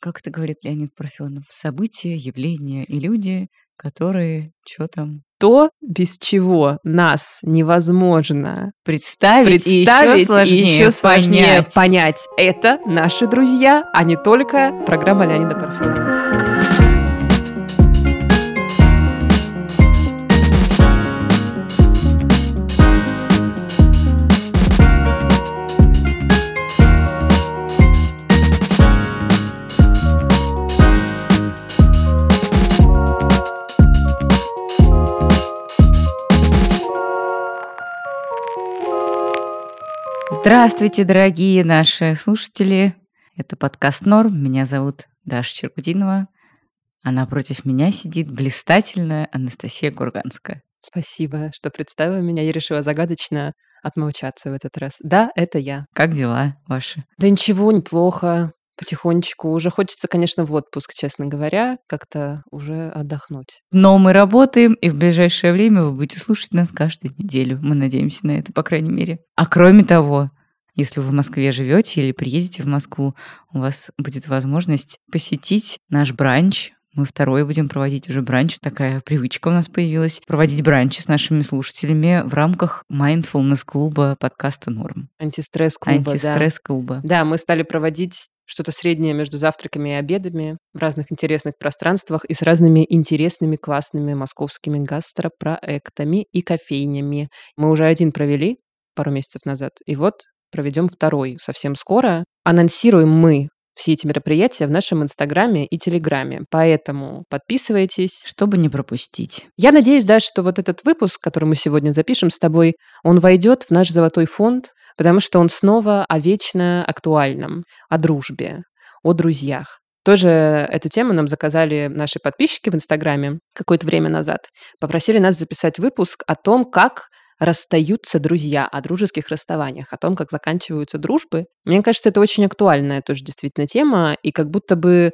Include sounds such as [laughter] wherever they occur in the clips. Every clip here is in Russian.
как это говорит Леонид Парфенов, события, явления и люди, которые что там то, без чего нас невозможно представить, представить и еще сложнее, и еще сложнее понять. понять. Это наши друзья, а не только программа Леонида Парфенова. Здравствуйте, дорогие наши слушатели. Это подкаст Норм. Меня зовут Даша Черкудинова. А напротив меня сидит блистательная Анастасия Курганская. Спасибо, что представила меня. Я решила загадочно отмолчаться в этот раз. Да, это я. Как дела ваши? Да ничего, неплохо. Потихонечку. Уже хочется, конечно, в отпуск, честно говоря, как-то уже отдохнуть. Но мы работаем, и в ближайшее время вы будете слушать нас каждую неделю. Мы надеемся на это, по крайней мере. А кроме того, если вы в Москве живете или приедете в Москву, у вас будет возможность посетить наш бранч. Мы второй будем проводить уже бранч. Такая привычка у нас появилась. Проводить бранчи с нашими слушателями в рамках mindfulness-клуба подкаста «Норм». Антистресс-клуба, да. Антистресс-клуба. Да, мы стали проводить что-то среднее между завтраками и обедами в разных интересных пространствах и с разными интересными, классными московскими гастропроектами и кофейнями. Мы уже один провели пару месяцев назад, и вот проведем второй совсем скоро. Анонсируем мы все эти мероприятия в нашем Инстаграме и Телеграме. Поэтому подписывайтесь. Чтобы не пропустить. Я надеюсь, да, что вот этот выпуск, который мы сегодня запишем с тобой, он войдет в наш золотой фонд, потому что он снова о вечно актуальном, о дружбе, о друзьях. Тоже эту тему нам заказали наши подписчики в Инстаграме какое-то время назад. Попросили нас записать выпуск о том, как расстаются друзья, о дружеских расставаниях, о том, как заканчиваются дружбы. Мне кажется, это очень актуальная тоже действительно тема, и как будто бы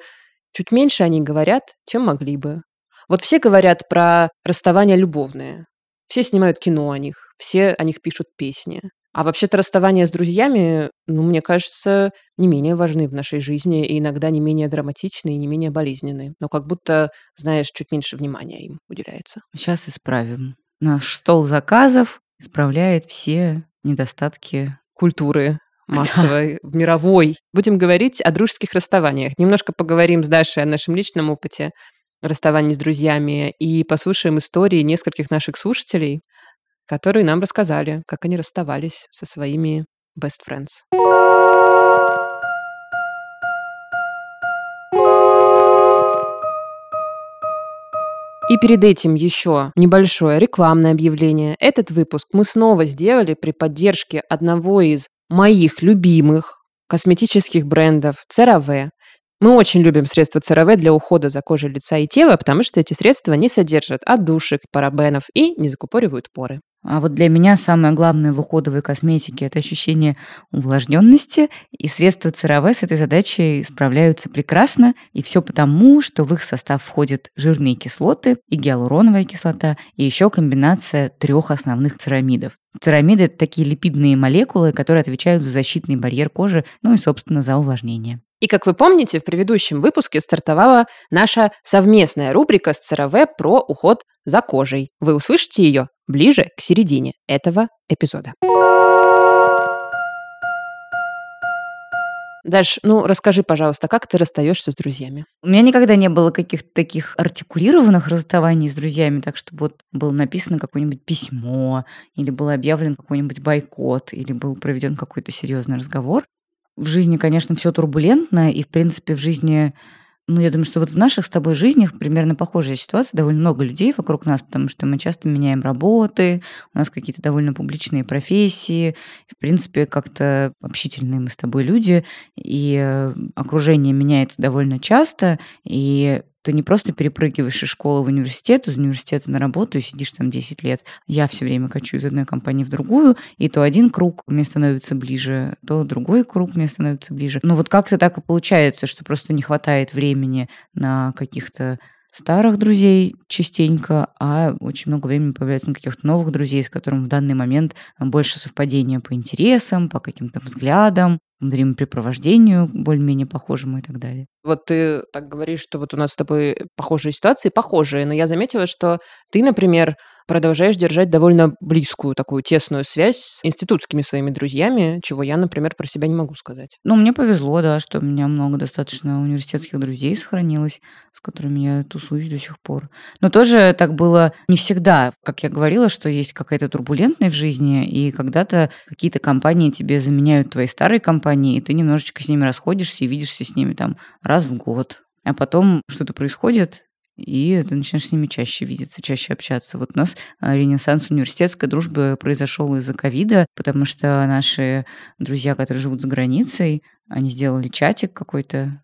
чуть меньше они говорят, чем могли бы. Вот все говорят про расставания любовные, все снимают кино о них, все о них пишут песни. А вообще-то расставания с друзьями, ну, мне кажется, не менее важны в нашей жизни и иногда не менее драматичны и не менее болезненны. Но как будто, знаешь, чуть меньше внимания им уделяется. Сейчас исправим. Наш стол заказов исправляет все недостатки Культуры [laughs] массовой, мировой. Будем говорить о дружеских расставаниях. Немножко поговорим с Дашей о нашем личном опыте расставаний с друзьями и послушаем истории нескольких наших слушателей, которые нам рассказали, как они расставались со своими best friends. И перед этим еще небольшое рекламное объявление. Этот выпуск мы снова сделали при поддержке одного из моих любимых косметических брендов CeraVe. Мы очень любим средства CeraVe для ухода за кожей лица и тела, потому что эти средства не содержат отдушек, парабенов и не закупоривают поры. А вот для меня самое главное в уходовой косметике – это ощущение увлажненности, и средства CeraVe с этой задачей справляются прекрасно, и все потому, что в их состав входят жирные кислоты и гиалуроновая кислота, и еще комбинация трех основных церамидов. Церамиды – это такие липидные молекулы, которые отвечают за защитный барьер кожи, ну и, собственно, за увлажнение. И, как вы помните, в предыдущем выпуске стартовала наша совместная рубрика с CeraVe про уход за кожей. Вы услышите ее ближе к середине этого эпизода. Даш, ну расскажи, пожалуйста, как ты расстаешься с друзьями? У меня никогда не было каких-то таких артикулированных расставаний с друзьями, так что вот было написано какое-нибудь письмо, или был объявлен какой-нибудь бойкот, или был проведен какой-то серьезный разговор. В жизни, конечно, все турбулентно, и, в принципе, в жизни ну, я думаю, что вот в наших с тобой жизнях примерно похожая ситуация. Довольно много людей вокруг нас, потому что мы часто меняем работы, у нас какие-то довольно публичные профессии. В принципе, как-то общительные мы с тобой люди, и э, окружение меняется довольно часто, и ты не просто перепрыгиваешь из школы в университет, из университета на работу и сидишь там 10 лет. Я все время качу из одной компании в другую, и то один круг мне становится ближе, то другой круг мне становится ближе. Но вот как-то так и получается, что просто не хватает времени на каких-то старых друзей частенько, а очень много времени появляется на каких-то новых друзей, с которыми в данный момент больше совпадения по интересам, по каким-то взглядам, времяпрепровождению более-менее похожему и так далее. Вот ты так говоришь, что вот у нас с тобой похожие ситуации, похожие, но я заметила, что ты, например, продолжаешь держать довольно близкую такую тесную связь с институтскими своими друзьями, чего я, например, про себя не могу сказать. Ну, мне повезло, да, что у меня много достаточно университетских друзей сохранилось, с которыми я тусуюсь до сих пор. Но тоже так было не всегда. Как я говорила, что есть какая-то турбулентность в жизни, и когда-то какие-то компании тебе заменяют твои старые компании, и ты немножечко с ними расходишься и видишься с ними там раз в год. А потом что-то происходит, и ты начинаешь с ними чаще видеться, чаще общаться. Вот у нас а, ренессанс университетской дружбы произошел из-за ковида, потому что наши друзья, которые живут за границей, они сделали чатик какой-то,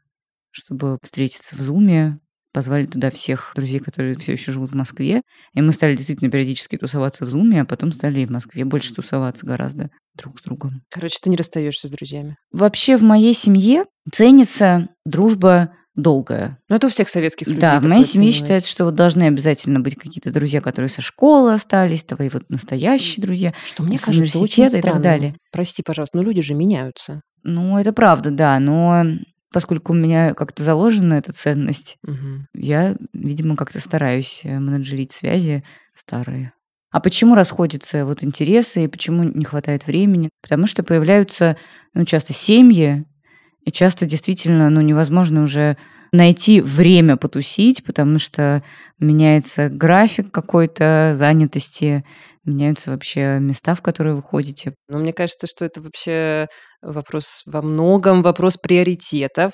чтобы встретиться в Зуме, позвали туда всех друзей, которые все еще живут в Москве, и мы стали действительно периодически тусоваться в Зуме, а потом стали и в Москве больше тусоваться гораздо друг с другом. Короче, ты не расстаешься с друзьями. Вообще в моей семье ценится дружба долгая. Ну, это у всех советских людей. Да, в моей семье считают, что вот должны обязательно быть какие-то друзья, которые со школы остались, твои вот настоящие друзья. Что мне кажется очень странно. и так далее. Прости, пожалуйста, но люди же меняются. Ну, это правда, да, но поскольку у меня как-то заложена эта ценность, угу. я, видимо, как-то стараюсь э, менеджерить связи старые. А почему расходятся вот интересы и почему не хватает времени? Потому что появляются ну, часто семьи, и часто действительно ну, невозможно уже найти время потусить, потому что меняется график какой-то занятости, меняются вообще места, в которые вы ходите. Ну, мне кажется, что это вообще вопрос во многом вопрос приоритетов,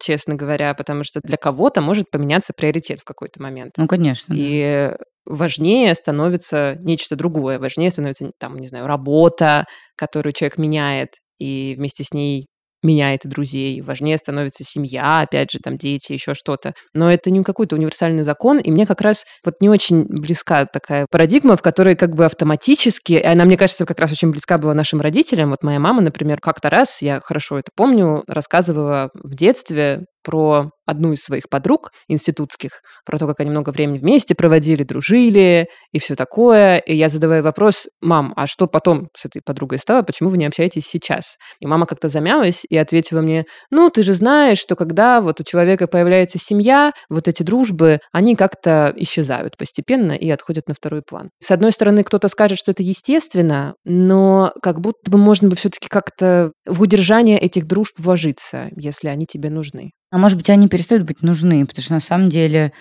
честно говоря, потому что для кого-то может поменяться приоритет в какой-то момент. Ну, конечно. И да. важнее становится нечто другое. Важнее становится, там, не знаю, работа, которую человек меняет, и вместе с ней меняет друзей, важнее становится семья, опять же, там дети, еще что-то. Но это не какой-то универсальный закон, и мне как раз вот не очень близка такая парадигма, в которой как бы автоматически, и она, мне кажется, как раз очень близка была нашим родителям. Вот моя мама, например, как-то раз, я хорошо это помню, рассказывала в детстве про одну из своих подруг институтских, про то, как они много времени вместе проводили, дружили и все такое. И я задаваю вопрос, мам, а что потом с этой подругой стало, почему вы не общаетесь сейчас? И мама как-то замялась и ответила мне, ну, ты же знаешь, что когда вот у человека появляется семья, вот эти дружбы, они как-то исчезают постепенно и отходят на второй план. С одной стороны, кто-то скажет, что это естественно, но как будто бы можно бы все-таки как-то в удержание этих дружб вложиться, если они тебе нужны. А может быть, они перестают быть нужны, потому что на самом деле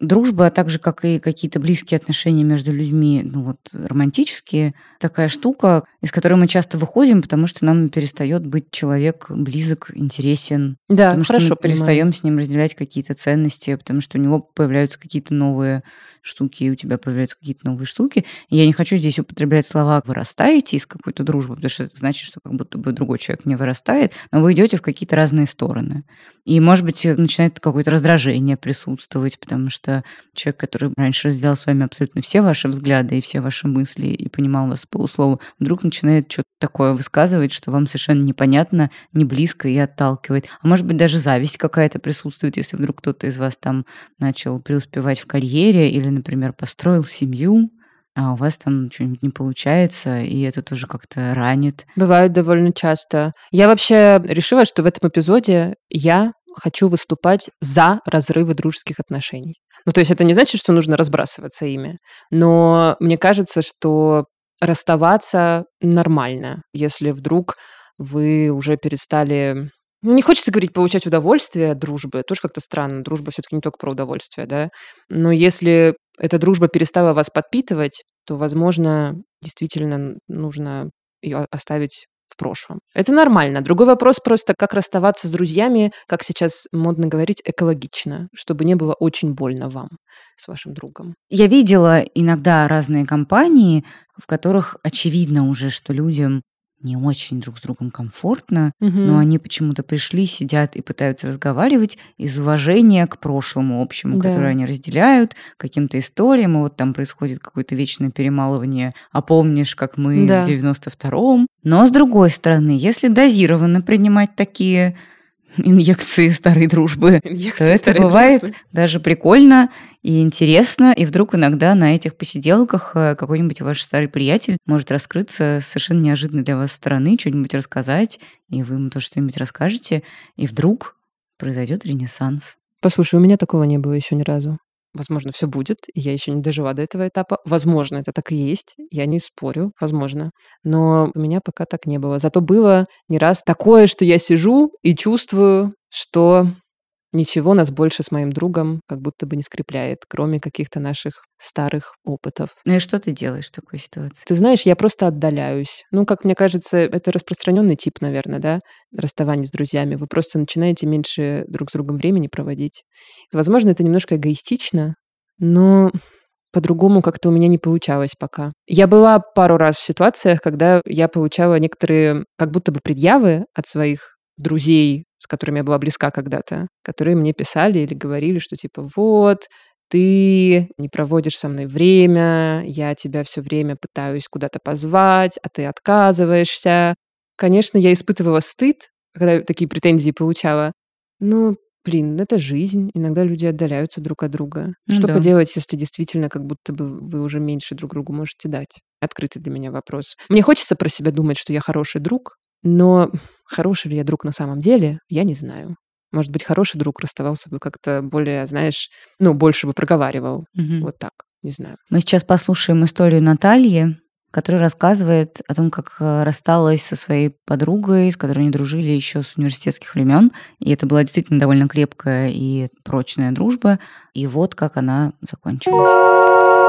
дружба, а так же, как и какие-то близкие отношения между людьми, ну вот романтические, такая штука, из которой мы часто выходим, потому что нам перестает быть человек близок, интересен. Да, потому хорошо что мы перестаем с ним разделять какие-то ценности, потому что у него появляются какие-то новые штуки, и у тебя появляются какие-то новые штуки. И я не хочу здесь употреблять слова «вырастаете» из какой-то дружбы, потому что это значит, что как будто бы другой человек не вырастает, но вы идете в какие-то разные стороны. И, может быть, начинает какое-то раздражение присутствовать, потому что человек, который раньше разделял с вами абсолютно все ваши взгляды и все ваши мысли и понимал вас по полуслову, вдруг начинает что-то такое высказывать, что вам совершенно непонятно, не близко и отталкивает. А может быть, даже зависть какая-то присутствует, если вдруг кто-то из вас там начал преуспевать в карьере или, например, построил семью, а у вас там что-нибудь не получается, и это тоже как-то ранит. Бывает довольно часто. Я вообще решила, что в этом эпизоде я хочу выступать за разрывы дружеских отношений. Ну, то есть это не значит, что нужно разбрасываться ими, но мне кажется, что расставаться нормально, если вдруг вы уже перестали ну, не хочется говорить получать удовольствие от дружбы, тоже как-то странно. Дружба все-таки не только про удовольствие, да. Но если эта дружба перестала вас подпитывать, то, возможно, действительно нужно ее оставить прошлом. Это нормально. Другой вопрос просто, как расставаться с друзьями, как сейчас модно говорить, экологично, чтобы не было очень больно вам с вашим другом. Я видела иногда разные компании, в которых очевидно уже, что людям не очень друг с другом комфортно, угу. но они почему-то пришли, сидят и пытаются разговаривать из уважения к прошлому общему, да. которое они разделяют, каким-то историям, и вот там происходит какое-то вечное перемалывание, а помнишь, как мы да. в 92-м. Но с другой стороны, если дозированно принимать такие инъекции старой дружбы, [laughs] Инъекции то это старой бывает дружбы. даже прикольно и интересно. И вдруг иногда на этих посиделках э, какой-нибудь ваш старый приятель может раскрыться с совершенно неожиданной для вас стороны, что-нибудь рассказать, и вы ему тоже что-нибудь расскажете, и вдруг произойдет ренессанс. Послушай, у меня такого не было еще ни разу. Возможно, все будет, и я еще не дожила до этого этапа. Возможно, это так и есть, я не спорю, возможно. Но у меня пока так не было. Зато было не раз такое, что я сижу и чувствую, что ничего нас больше с моим другом как будто бы не скрепляет, кроме каких-то наших старых опытов. Ну и что ты делаешь в такой ситуации? Ты знаешь, я просто отдаляюсь. Ну, как мне кажется, это распространенный тип, наверное, да, расставание с друзьями. Вы просто начинаете меньше друг с другом времени проводить. Возможно, это немножко эгоистично, но по-другому как-то у меня не получалось пока. Я была пару раз в ситуациях, когда я получала некоторые как будто бы предъявы от своих друзей, с которыми я была близка когда-то, которые мне писали или говорили, что типа вот, ты не проводишь со мной время, я тебя все время пытаюсь куда-то позвать, а ты отказываешься. Конечно, я испытывала стыд, когда такие претензии получала, но, блин, это жизнь. Иногда люди отдаляются друг от друга. Ну Что да. поделать, если действительно как будто бы вы уже меньше друг другу можете дать? Открытый для меня вопрос. Мне хочется про себя думать, что я хороший друг, но хороший ли я друг на самом деле, я не знаю. Может быть, хороший друг расставался бы как-то более, знаешь, ну, больше бы проговаривал. Мгм. Вот так, не знаю. Мы сейчас послушаем историю Натальи, которая рассказывает о том, как э, рассталась со своей подругой, с которой они дружили еще с университетских времен. И это была действительно довольно крепкая и прочная дружба. И вот как она закончилась.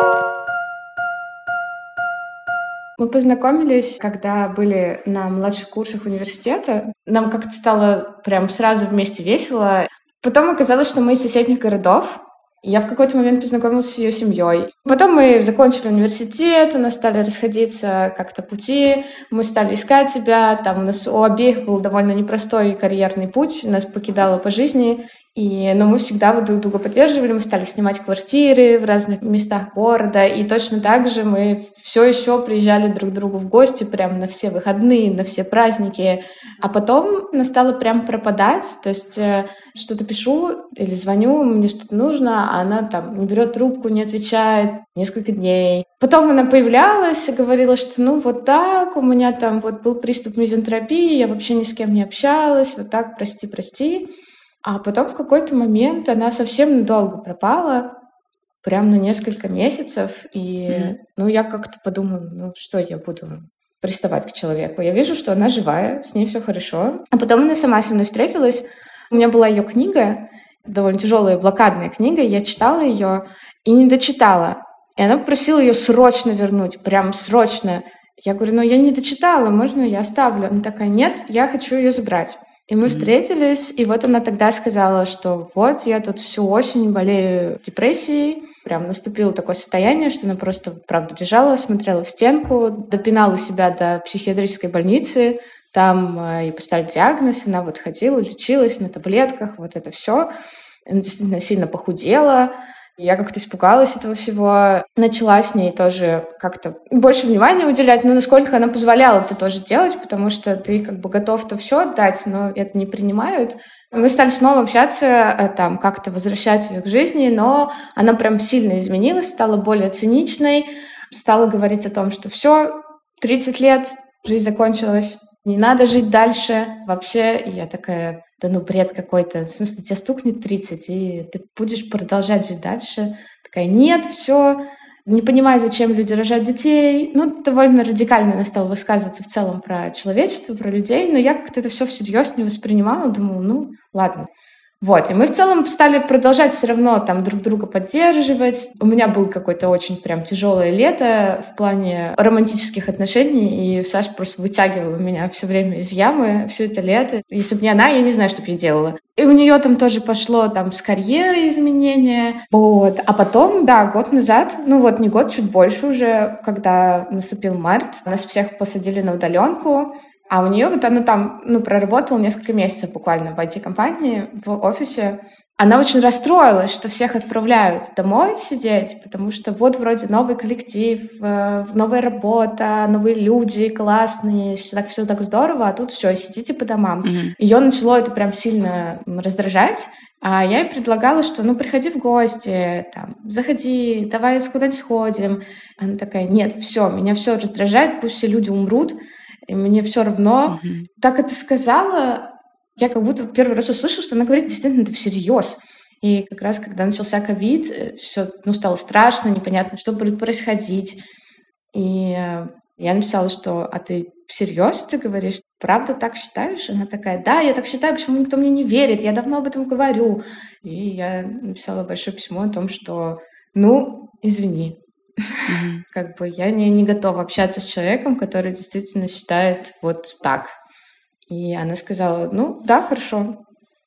Мы познакомились, когда были на младших курсах университета. Нам как-то стало прям сразу вместе весело. Потом оказалось, что мы из соседних городов. Я в какой-то момент познакомилась с ее семьей. Потом мы закончили университет, у нас стали расходиться как-то пути, мы стали искать себя, там у нас у обеих был довольно непростой карьерный путь, нас покидало по жизни, и, но мы всегда вот друг друга поддерживали, мы стали снимать квартиры в разных местах города, и точно так же мы все еще приезжали друг к другу в гости прям на все выходные, на все праздники. А потом она стала прям пропадать, то есть э, что-то пишу или звоню, мне что-то нужно, а она там не берет трубку, не отвечает несколько дней. Потом она появлялась и говорила, что ну вот так, у меня там вот был приступ мизантропии, я вообще ни с кем не общалась, вот так, прости, прости. А потом в какой-то момент она совсем надолго пропала, прям на несколько месяцев. И, Мгм. ну, я как-то подумала, ну, что я буду приставать к человеку. Я вижу, что она живая, с ней все хорошо. А потом она сама со мной встретилась. У меня была ее книга, довольно тяжелая блокадная книга. Я читала ее и не дочитала. И она попросила ее срочно вернуть, прям срочно. Я говорю, ну я не дочитала, можно я оставлю? Она такая, нет, я хочу ее забрать. И мы встретились, и вот она тогда сказала, что вот я тут всю осень болею депрессией. Прям наступило такое состояние, что она просто, правда, лежала, смотрела в стенку, допинала себя до психиатрической больницы. Там э, ей поставили диагноз, она вот ходила, лечилась на таблетках, вот это все. Она действительно сильно похудела. Я как-то испугалась этого всего. Начала с ней тоже как-то больше внимания уделять, но насколько она позволяла это тоже делать, потому что ты как бы готов-то все отдать, но это не принимают. Мы стали снова общаться, э, там, как-то возвращать ее к жизни, но она прям сильно изменилась, стала более циничной, стала говорить о том, что все, 30 лет, жизнь закончилась, не надо жить дальше вообще. И я такая, да ну бред какой-то. В смысле, тебе стукнет 30, и ты будешь продолжать жить дальше. Такая, нет, все, не понимаю, зачем люди рожают детей. Ну, довольно радикально она стала высказываться в целом про человечество, про людей, но я как-то это все всерьез не воспринимала, думала, ну, ладно. Вот, и мы в целом стали продолжать все равно там друг друга поддерживать. У меня был какой-то очень прям тяжелое лето в плане романтических отношений, и Саша просто вытягивала меня все время из ямы все это лето. Если бы не она, я не знаю, что бы я делала. И у нее там тоже пошло там с карьерой изменения. Вот. А потом, да, год назад, ну вот не год, чуть больше уже, когда наступил март, нас всех посадили на удаленку. А у нее вот она там, ну, проработала несколько месяцев буквально в IT-компании, в офисе. она очень расстроилась, что всех отправляют домой сидеть, потому что вот вроде новый коллектив, э, новая работа, новые люди классные, так все так здорово, а тут все, сидите по домам. Mm-hmm. Ее начало это прям сильно раздражать, а я ей предлагала, что ну приходи в гости, там, заходи, давай куда-нибудь сходим. Она такая, нет, все, меня все раздражает, пусть все люди умрут, и мне все равно. Mm-hmm. Так это сказала, я как будто в первый раз услышала, что она говорит действительно это всерьез. И как раз, когда начался ковид, э, все ну, стало страшно, непонятно, что будет происходить. И э, я написала, что «А ты всерьез ты говоришь? Правда так считаешь?» Она такая «Да, я так считаю, почему никто мне не верит? Я давно об этом говорю». И я написала большое письмо о том, что «Ну, извини, mm-hmm. [laughs] как бы я не, не готова общаться с человеком, который действительно считает вот так». И она сказала, ну, да, хорошо.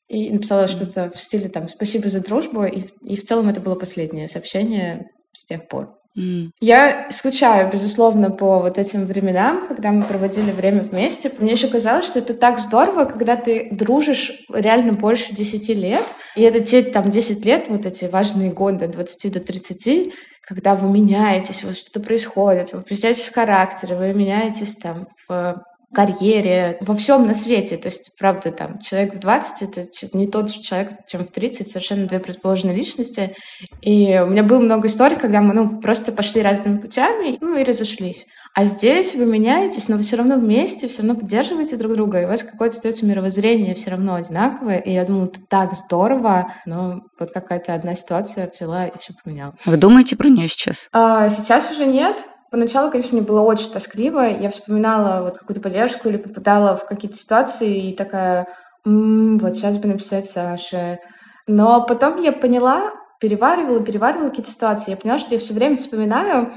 И написала что-то в стиле там «спасибо за дружбу», и, и в целом это было последнее сообщение с тех пор. Mm. Я скучаю, безусловно, по вот этим временам, когда мы проводили время вместе. Мне еще казалось, что это так здорово, когда ты дружишь реально больше 10 лет. И это те там 10 лет, вот эти важные годы, от 20 до 30, когда вы меняетесь, вот что-то происходит, вы меняетесь в характере, вы меняетесь там в карьере, во всем на свете. То есть, правда, там, человек в 20 — это не тот же человек, чем в 30, совершенно две предположенные личности. И у меня было много историй, когда мы, ну, просто пошли разными путями, ну, и разошлись. А здесь вы меняетесь, но вы все равно вместе, все равно поддерживаете друг друга, и у вас какое-то остается мировоззрение все равно одинаковое. И я думала, это так здорово, но вот какая-то одна ситуация взяла и все поменяла. Вы думаете про нее сейчас? А, сейчас уже нет. Поначалу, конечно, мне было очень тоскливо. Я вспоминала вот какую-то поддержку или попадала в какие-то ситуации и такая, м-м, вот сейчас бы написать Саше. Но потом я поняла, переваривала, переваривала какие-то ситуации. Я поняла, что я все время вспоминаю,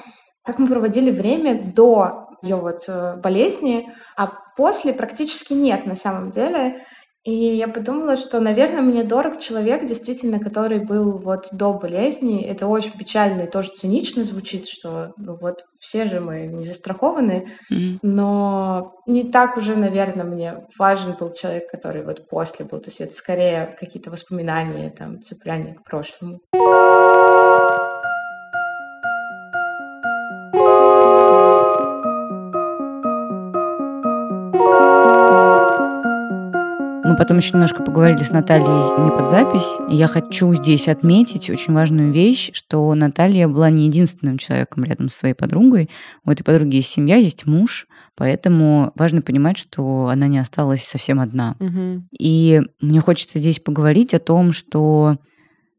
как мы проводили время до ее вот э, болезни, а после практически нет на самом деле. И я подумала, что, наверное, мне дорог человек, действительно, который был вот до болезни. Это очень печально и тоже цинично звучит, что ну, вот все же мы не застрахованы, mm-hmm. но не так уже, наверное, мне важен был человек, который вот после был. То есть это скорее какие-то воспоминания, там, цепляние к прошлому. Потом еще немножко поговорили с Натальей не под запись. И я хочу здесь отметить очень важную вещь, что Наталья была не единственным человеком рядом со своей подругой. У этой подруги есть семья, есть муж, поэтому важно понимать, что она не осталась совсем одна. Угу. И мне хочется здесь поговорить о том, что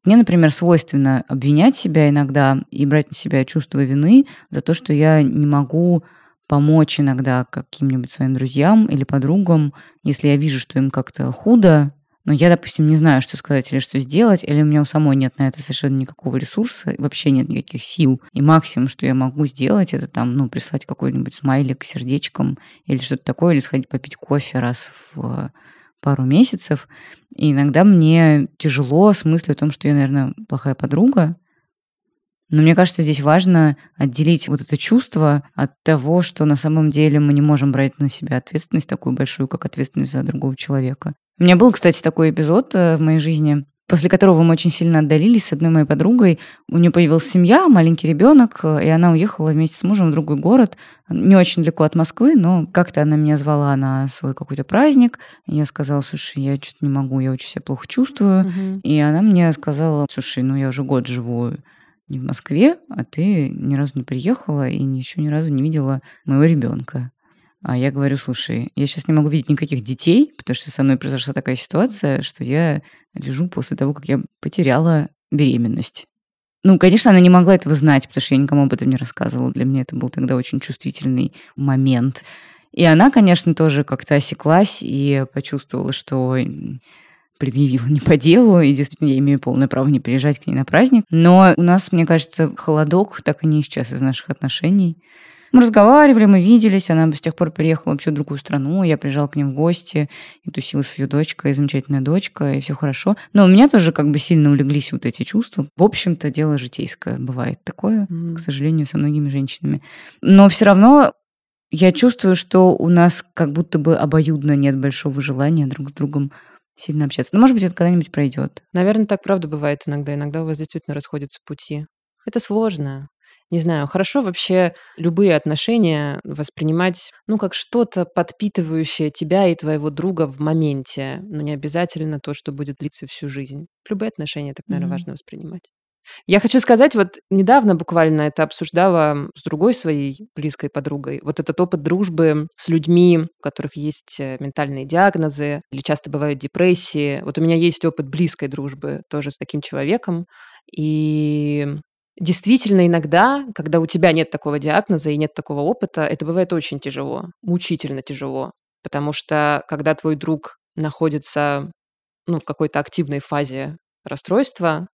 мне, например, свойственно обвинять себя иногда и брать на себя чувство вины за то, что я не могу помочь иногда каким-нибудь своим друзьям или подругам, если я вижу, что им как-то худо, но я, допустим, не знаю, что сказать или что сделать, или у меня у самой нет на это совершенно никакого ресурса, вообще нет никаких сил. И максимум, что я могу сделать, это там, ну, прислать какой-нибудь смайлик сердечком или что-то такое, или сходить попить кофе раз в пару месяцев. И иногда мне тяжело с мыслью о том, что я, наверное, плохая подруга, но мне кажется, здесь важно отделить вот это чувство от того, что на самом деле мы не можем брать на себя ответственность такую большую, как ответственность за другого человека. У меня был, кстати, такой эпизод э, в моей жизни, после которого мы очень сильно отдалились с одной моей подругой. У нее появилась семья, маленький ребенок, э, и она уехала вместе с мужем в другой город, не очень далеко от Москвы, но как-то она меня звала на свой какой-то праздник. Я сказала, слушай, я что-то не могу, я очень себя плохо чувствую. Угу. И она мне сказала, слушай, ну я уже год живу не в Москве, а ты ни разу не приехала и еще ни разу не видела моего ребенка. А я говорю, слушай, я сейчас не могу видеть никаких детей, потому что со мной произошла такая ситуация, что я лежу после того, как я потеряла беременность. Ну, конечно, она не могла этого знать, потому что я никому об этом не рассказывала. Для меня это был тогда очень чувствительный момент. И она, конечно, тоже как-то осеклась и почувствовала, что предъявила не по делу, и действительно я имею полное право не приезжать к ней на праздник. Но у нас, мне кажется, холодок так и не исчез из наших отношений. Мы разговаривали, мы виделись, она с тех пор переехала вообще в другую страну, я приезжала к ним в гости и тусила с ее дочкой, замечательная дочка, и все хорошо. Но у меня тоже как бы сильно улеглись вот эти чувства. В общем-то, дело житейское бывает такое, mm. к сожалению, со многими женщинами. Но все равно я чувствую, что у нас как будто бы обоюдно нет большого желания друг с другом сильно общаться. Но, может быть, это когда-нибудь пройдет. Наверное, так правда бывает иногда. Иногда у вас действительно расходятся пути. Это сложно. Не знаю, хорошо вообще любые отношения воспринимать, ну, как что-то подпитывающее тебя и твоего друга в моменте, но не обязательно то, что будет длиться всю жизнь. Любые отношения так, наверное, mm-hmm. важно воспринимать. Я хочу сказать, вот недавно буквально это обсуждала с другой своей близкой подругой. Вот этот опыт дружбы с людьми, у которых есть э, ментальные диагнозы или часто бывают депрессии. Вот у меня есть опыт близкой дружбы тоже с таким человеком. И действительно иногда, когда у тебя нет такого диагноза и нет такого опыта, это бывает очень тяжело, мучительно тяжело. Потому что когда твой друг находится ну, в какой-то активной фазе расстройства,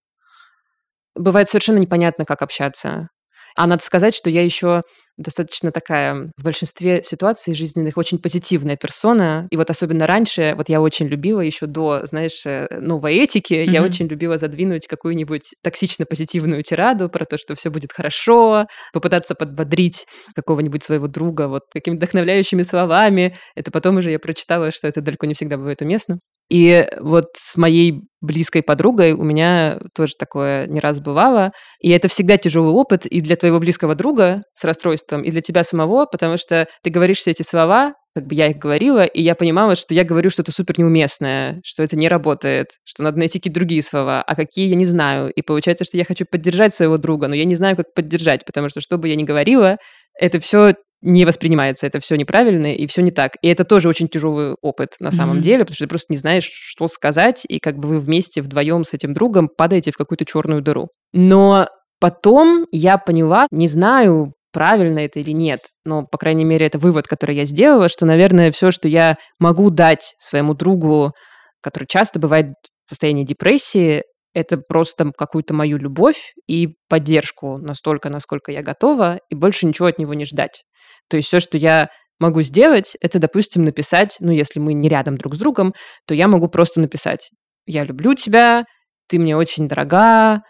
бывает совершенно непонятно, как общаться. А надо сказать, что я еще достаточно такая в большинстве ситуаций жизненных очень позитивная персона. И вот особенно раньше, вот я очень любила еще до, знаешь, э, новой этики, mm-hmm. я очень любила задвинуть какую-нибудь токсично-позитивную тираду про то, что все будет хорошо, попытаться подбодрить какого-нибудь своего друга вот такими вдохновляющими словами. Это потом уже я прочитала, что это далеко не всегда бывает уместно. И вот с моей близкой подругой у меня тоже такое не раз бывало. И это всегда тяжелый опыт и для твоего близкого друга с расстройством, и для тебя самого, потому что ты говоришь все эти слова, как бы я их говорила, и я понимала, что я говорю что-то супер неуместное, что это не работает, что надо найти какие-то другие слова, а какие я не знаю. И получается, что я хочу поддержать своего друга, но я не знаю, как поддержать, потому что что бы я ни говорила, это все не воспринимается, это все неправильно и все не так. И это тоже очень тяжелый опыт на самом mm-hmm. деле, потому что ты просто не знаешь, что сказать, и как бы вы вместе вдвоем с этим другом падаете в какую-то черную дыру. Но потом я поняла, не знаю, правильно это или нет, но, по крайней мере, это вывод, который я сделала, что, наверное, все, что я могу дать своему другу, который часто бывает в состоянии депрессии, это просто какую-то мою любовь и поддержку настолько, насколько я готова, и больше ничего от него не ждать. То есть все, что я могу сделать, это, допустим, написать, ну, если мы не рядом друг с другом, то я могу просто написать «Я люблю тебя, ты мне очень дорога,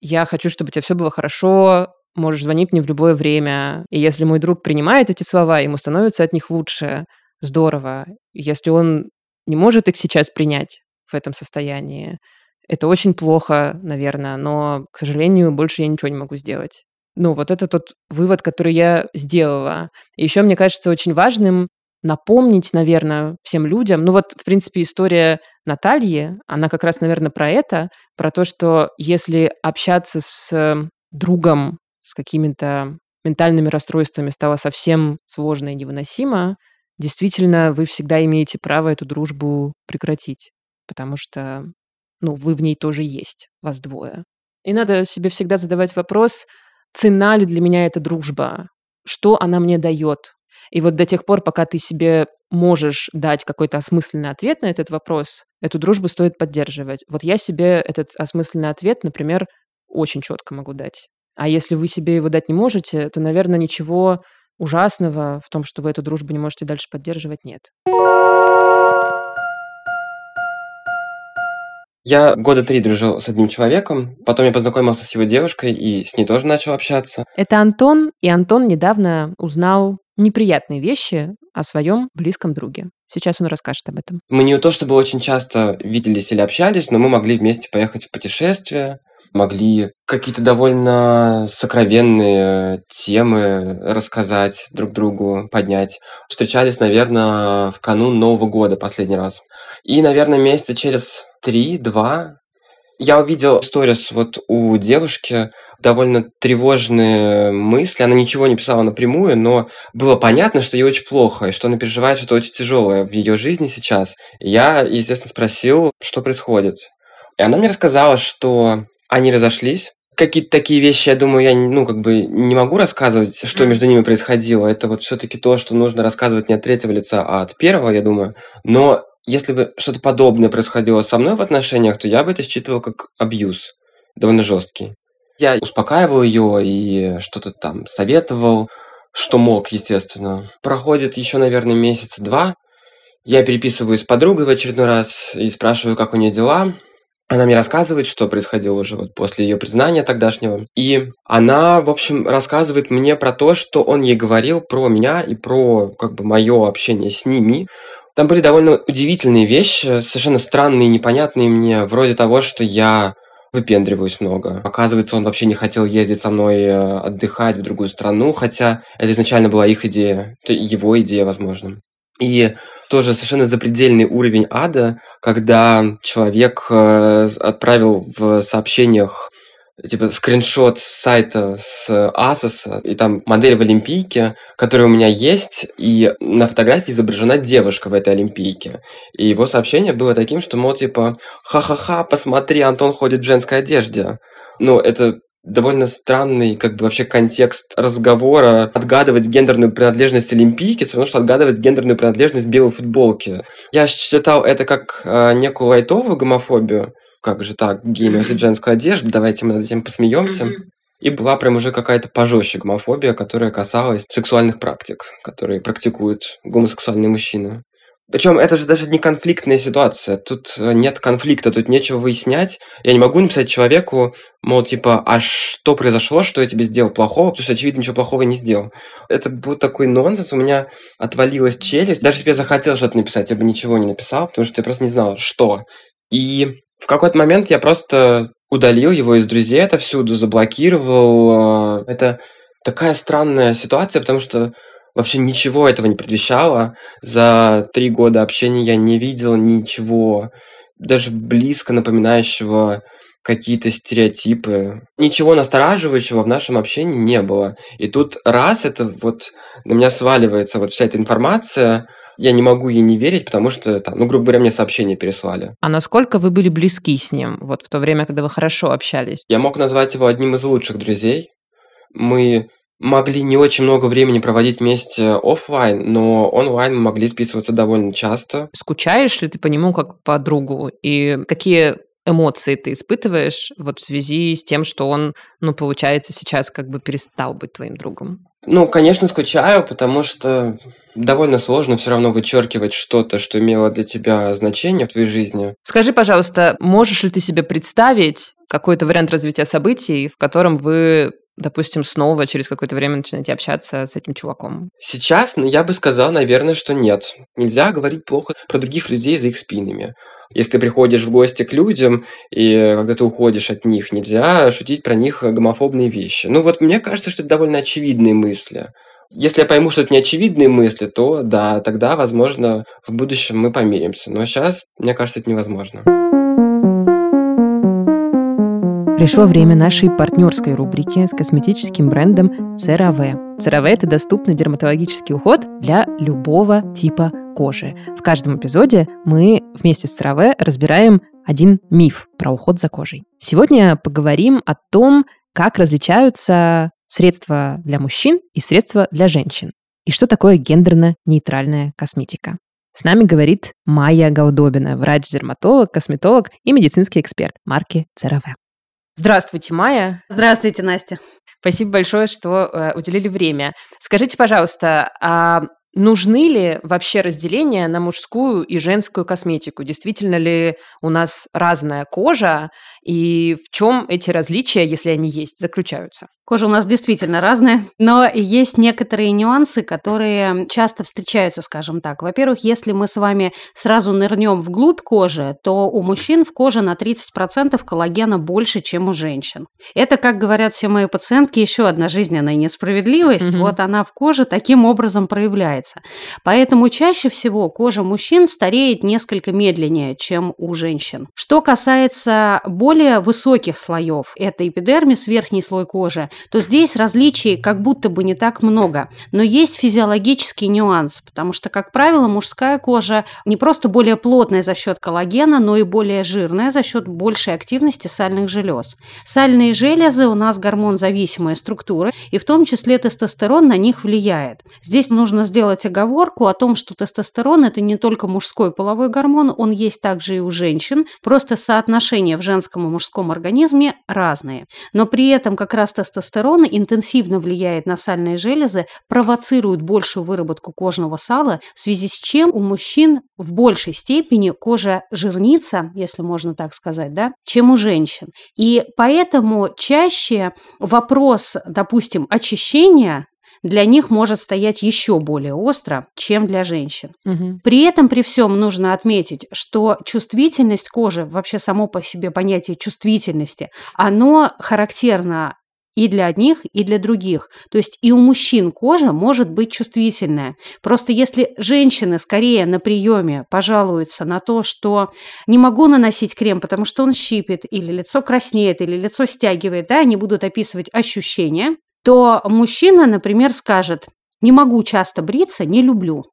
я хочу, чтобы у тебя все было хорошо, можешь звонить мне в любое время». И если мой друг принимает эти слова, ему становится от них лучше, здорово. Если он не может их сейчас принять в этом состоянии, это очень плохо, наверное, но, к сожалению, больше я ничего не могу сделать. Ну, вот это тот вывод, который я сделала. еще мне кажется очень важным напомнить, наверное, всем людям. Ну вот, в принципе, история Натальи, она как раз, наверное, про это, про то, что если общаться с другом с какими-то ментальными расстройствами стало совсем сложно и невыносимо, действительно, вы всегда имеете право эту дружбу прекратить, потому что, ну, вы в ней тоже есть, вас двое. И надо себе всегда задавать вопрос, цена ли для меня эта дружба, что она мне дает. И вот до тех пор, пока ты себе можешь дать какой-то осмысленный ответ на этот вопрос, эту дружбу стоит поддерживать. Вот я себе этот осмысленный ответ, например, очень четко могу дать. А если вы себе его дать не можете, то, наверное, ничего ужасного в том, что вы эту дружбу не можете дальше поддерживать, нет. Я года три дружил с одним человеком, потом я познакомился с его девушкой и с ней тоже начал общаться. Это Антон, и Антон недавно узнал неприятные вещи о своем близком друге. Сейчас он расскажет об этом. Мы не то чтобы очень часто виделись или общались, но мы могли вместе поехать в путешествие, могли какие-то довольно сокровенные темы рассказать друг другу, поднять. Встречались, наверное, в канун Нового года последний раз. И, наверное, месяца через три-два я увидел сторис вот у девушки, довольно тревожные мысли. Она ничего не писала напрямую, но было понятно, что ей очень плохо, и что она переживает что-то очень тяжелое в ее жизни сейчас. я, естественно, спросил, что происходит. И она мне рассказала, что они разошлись. Какие-то такие вещи, я думаю, я ну, как бы не могу рассказывать, что между ними происходило. Это вот все-таки то, что нужно рассказывать не от третьего лица, а от первого, я думаю. Но если бы что-то подобное происходило со мной в отношениях, то я бы это считывал как абьюз, довольно жесткий. Я успокаивал ее и что-то там советовал, что мог, естественно. Проходит еще, наверное, месяца два. Я переписываюсь с подругой в очередной раз и спрашиваю, как у нее дела. Она мне рассказывает, что происходило уже вот после ее признания тогдашнего. И она, в общем, рассказывает мне про то, что он ей говорил про меня и про как бы мое общение с ними. Там были довольно удивительные вещи, совершенно странные, непонятные мне, вроде того, что я выпендриваюсь много. Оказывается, он вообще не хотел ездить со мной э, отдыхать в другую страну, хотя это изначально была их идея, его идея, возможно. И тоже совершенно запредельный уровень ада, когда человек э, отправил в сообщениях типа скриншот с сайта с Asus, и там модель в Олимпийке, которая у меня есть, и на фотографии изображена девушка в этой Олимпийке. И его сообщение было таким, что, мол, типа, ха-ха-ха, посмотри, Антон ходит в женской одежде. Ну, это довольно странный, как бы вообще контекст разговора. Отгадывать гендерную принадлежность Олимпийки, все равно, что отгадывать гендерную принадлежность белой футболки. Я считал это как э, некую лайтовую гомофобию, как же так, гей носит женскую одежду, давайте мы над этим посмеемся. И была прям уже какая-то пожестче гомофобия, которая касалась сексуальных практик, которые практикуют гомосексуальные мужчины. Причем это же даже не конфликтная ситуация. Тут э, нет конфликта, тут нечего выяснять. Я не могу написать человеку, мол, типа, а что произошло, что я тебе сделал плохого, потому что, очевидно, ничего плохого не сделал. Это был такой нонсенс, у меня отвалилась челюсть. Даже если бы я захотел что-то написать, я бы ничего не написал, потому что я просто не знал, что. И в какой-то момент я просто удалил его из друзей это всюду, заблокировал. Это такая странная ситуация, потому что вообще ничего этого не предвещало. За три года общения я не видел ничего, даже близко напоминающего какие-то стереотипы. Ничего настораживающего в нашем общении не было. И тут раз это вот на меня сваливается вот вся эта информация, я не могу ей не верить, потому что, там, ну, грубо говоря, мне сообщение переслали. А насколько вы были близки с ним, вот в то время, когда вы хорошо общались? Я мог назвать его одним из лучших друзей. Мы могли не очень много времени проводить вместе офлайн, но онлайн мы могли списываться довольно часто. Скучаешь ли ты по нему как по другу? И какие эмоции ты испытываешь вот в связи с тем, что он, ну, получается, сейчас как бы перестал быть твоим другом? Ну, конечно, скучаю, потому что довольно сложно все равно вычеркивать что-то, что имело для тебя значение в твоей жизни. Скажи, пожалуйста, можешь ли ты себе представить какой-то вариант развития событий, в котором вы допустим, снова через какое-то время начинаете общаться с этим чуваком? Сейчас ну, я бы сказал, наверное, что нет. Нельзя говорить плохо про других людей за их спинами. Если ты приходишь в гости к людям, и когда ты уходишь от них, нельзя шутить про них гомофобные вещи. Ну вот мне кажется, что это довольно очевидные мысли. Если я пойму, что это не очевидные мысли, то да, тогда, возможно, в будущем мы помиримся. Но сейчас, мне кажется, это невозможно. Пришло время нашей партнерской рубрики с косметическим брендом CeraVe. CeraVe – это доступный дерматологический уход для любого типа кожи. В каждом эпизоде мы вместе с CeraVe разбираем один миф про уход за кожей. Сегодня поговорим о том, как различаются средства для мужчин и средства для женщин. И что такое гендерно-нейтральная косметика. С нами говорит Майя Гаудобина, врач-дерматолог, косметолог и медицинский эксперт марки CeraVe. Здравствуйте, Майя. Здравствуйте, Настя. Спасибо большое, что э, уделили время. Скажите, пожалуйста, а нужны ли вообще разделения на мужскую и женскую косметику? Действительно ли у нас разная кожа? И в чем эти различия, если они есть, заключаются? Кожа у нас действительно разная, но есть некоторые нюансы, которые часто встречаются, скажем так. Во-первых, если мы с вами сразу нырнем вглубь кожи, то у мужчин в коже на 30% коллагена больше, чем у женщин. Это, как говорят все мои пациентки, еще одна жизненная несправедливость. Угу. Вот она в коже таким образом проявляется. Поэтому чаще всего кожа мужчин стареет несколько медленнее, чем у женщин. Что касается более высоких слоев, это эпидермис, верхний слой кожи, то здесь различий как будто бы не так много. Но есть физиологический нюанс, потому что, как правило, мужская кожа не просто более плотная за счет коллагена, но и более жирная за счет большей активности сальных желез. Сальные железы у нас гормон-зависимая структура, и в том числе тестостерон на них влияет. Здесь нужно сделать оговорку о том, что тестостерон – это не только мужской половой гормон, он есть также и у женщин, просто соотношения в женском и мужском организме разные. Но при этом как раз тестостерон тестостерон интенсивно влияет на сальные железы, провоцирует большую выработку кожного сала, в связи с чем у мужчин в большей степени кожа жирнится, если можно так сказать, да, чем у женщин. И поэтому чаще вопрос, допустим, очищения для них может стоять еще более остро, чем для женщин. Мгм. При этом, при всем, нужно отметить, что чувствительность кожи, вообще само по себе понятие чувствительности, оно характерно и для одних, и для других. То есть и у мужчин кожа может быть чувствительная. Просто если женщины скорее на приеме пожалуются на то, что не могу наносить крем, потому что он щипит, или лицо краснеет, или лицо стягивает, да, они будут описывать ощущения, то мужчина, например, скажет, не могу часто бриться, не люблю.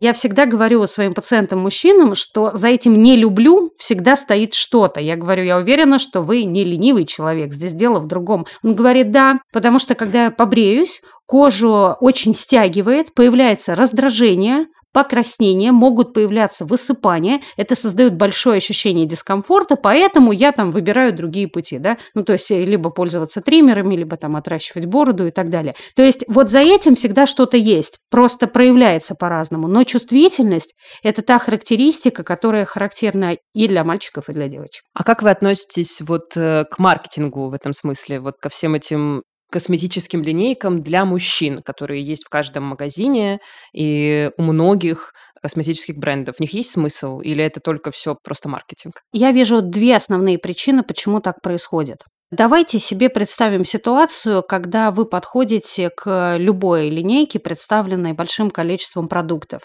Я всегда говорю своим пациентам-мужчинам, что за этим «не люблю» всегда стоит что-то. Я говорю, я уверена, что вы не ленивый человек, здесь дело в другом. Он говорит, да, потому что когда я побреюсь, кожу очень стягивает, появляется раздражение, покраснение, могут появляться высыпания, это создает большое ощущение дискомфорта, поэтому я там выбираю другие пути, да, ну, то есть э, либо пользоваться триммерами, либо там отращивать бороду и так далее. То есть вот за этим всегда что-то есть, просто проявляется по-разному, но чувствительность – это та характеристика, которая характерна и для мальчиков, и для девочек. А как вы относитесь вот э, к маркетингу в этом смысле, вот ко всем этим косметическим линейкам для мужчин, которые есть в каждом магазине и у многих косметических брендов. В них есть смысл или это только все просто маркетинг? Я вижу две основные причины, почему так происходит. Давайте себе представим ситуацию, когда вы подходите к любой линейке, представленной большим количеством продуктов.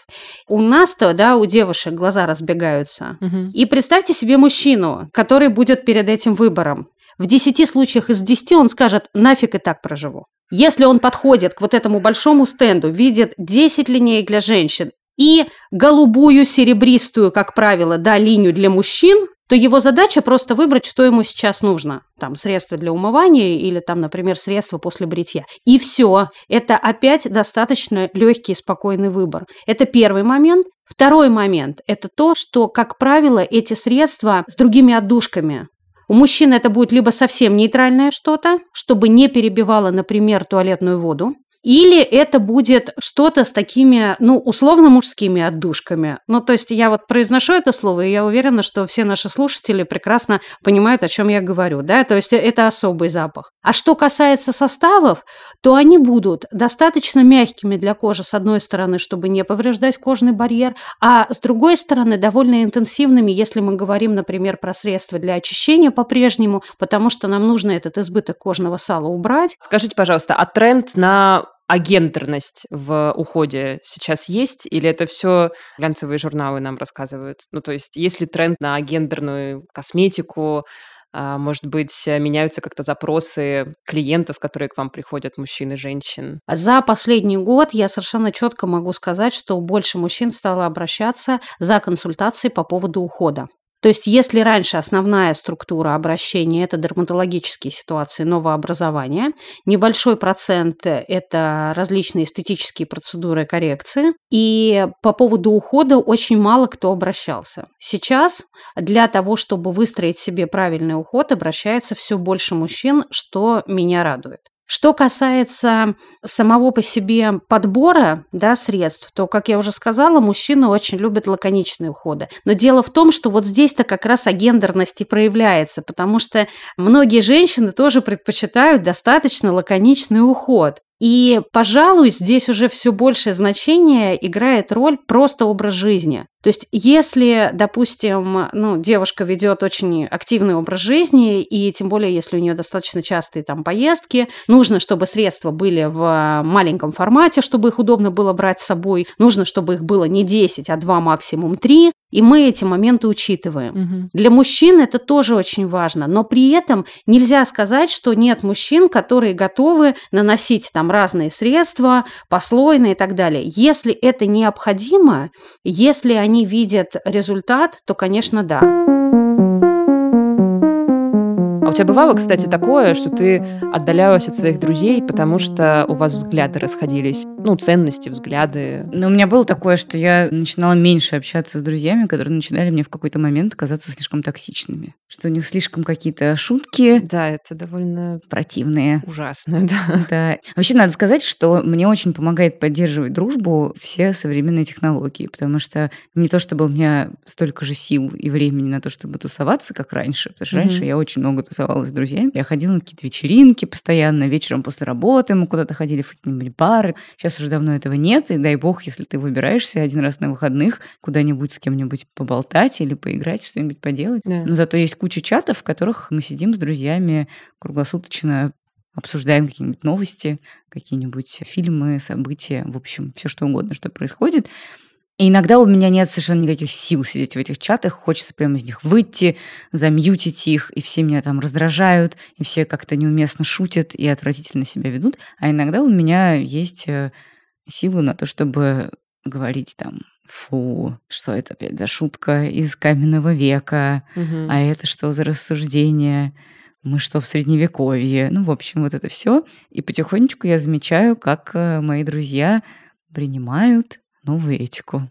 У нас-то, да, у девушек глаза разбегаются. Мгм. И представьте себе мужчину, который будет перед этим выбором. В 10 случаях из 10 он скажет «нафиг и так проживу». Если он подходит к вот этому большому стенду, видит 10 линеек для женщин и голубую, серебристую, как правило, да, линию для мужчин, то его задача просто выбрать, что ему сейчас нужно. Там средства для умывания или там, например, средства после бритья. И все. Это опять достаточно легкий спокойный выбор. Это первый момент. Второй момент – это то, что, как правило, эти средства с другими отдушками. У мужчин это будет либо совсем нейтральное что-то, чтобы не перебивало, например, туалетную воду, или это будет что-то с такими, ну, условно мужскими отдушками. Ну, то есть я вот произношу это слово, и я уверена, что все наши слушатели прекрасно понимают, о чем я говорю, да, то есть это особый запах. А что касается составов, то они будут достаточно мягкими для кожи, с одной стороны, чтобы не повреждать кожный барьер, а с другой стороны, довольно интенсивными, если мы говорим, например, про средства для очищения по-прежнему, потому что нам нужно этот избыток кожного сала убрать. Скажите, пожалуйста, а тренд на агендерность в уходе сейчас есть? Или это все глянцевые журналы нам рассказывают? Ну, то есть есть ли тренд на гендерную косметику? А, Может быть, э, меняются как-то запросы клиентов, которые к вам приходят, мужчин и женщин? За последний год я совершенно четко могу сказать, что больше мужчин стало обращаться за консультацией по поводу ухода. То есть, если раньше основная структура обращения – это дерматологические ситуации новообразования, небольшой процент – это различные эстетические процедуры коррекции, и по поводу ухода очень мало кто обращался. Сейчас для того, чтобы выстроить себе правильный уход, обращается все больше мужчин, что меня радует. Что касается самого по себе подбора да, средств, то, как я уже сказала, мужчины очень любят лаконичные уходы. Но дело в том, что вот здесь-то как раз агендерность и проявляется, потому что многие женщины тоже предпочитают достаточно лаконичный уход. И, пожалуй, здесь уже все большее значение играет роль просто образ жизни. То есть, если, допустим, ну, девушка ведет очень активный образ жизни, и тем более, если у нее достаточно частые там поездки, нужно, чтобы средства были в маленьком формате, чтобы их удобно было брать с собой, нужно, чтобы их было не 10, а 2, максимум 3, и мы эти моменты учитываем. Для мужчин это тоже очень важно, но при этом нельзя сказать, что нет мужчин, которые готовы наносить там разные средства, послойно и так далее. Если это необходимо, если они видят результат, то, конечно, да. У тебя бывало, кстати, такое, что ты отдалялась от своих друзей, потому что у вас взгляды расходились? Ну, ценности, взгляды. Но у меня было такое, что я начинала меньше общаться с друзьями, которые начинали мне в какой-то момент казаться слишком токсичными. Что у них слишком какие-то шутки Да, это довольно противные. ужасно, да. Да. Вообще надо сказать, что мне очень помогает поддерживать дружбу все современные технологии, потому что не то чтобы у меня столько же сил и времени на то, чтобы тусоваться, как раньше, потому что Мгм. раньше я очень много тусовалась тусовалась с друзьями. Я ходила на какие-то вечеринки постоянно, вечером после работы мы куда-то ходили в какие-нибудь бары. Сейчас уже давно этого нет, и дай бог, если ты выбираешься один раз на выходных куда-нибудь с кем-нибудь поболтать или поиграть, что-нибудь поделать. Да. Но зато есть куча чатов, в которых мы сидим с друзьями круглосуточно, обсуждаем какие-нибудь новости, какие-нибудь фильмы, события, в общем, все что угодно, что происходит. И иногда у меня нет совершенно никаких сил сидеть в этих чатах, хочется прямо из них выйти, замьютить их, и все меня там раздражают, и все как-то неуместно шутят и отвратительно себя ведут. А иногда у меня есть э, силы на то, чтобы говорить там Фу, что это опять за шутка из каменного века? Мгм. А это что за рассуждение? Мы что, в средневековье? Ну, в общем, вот это все. И потихонечку я замечаю, как э, мои друзья принимают новую этику.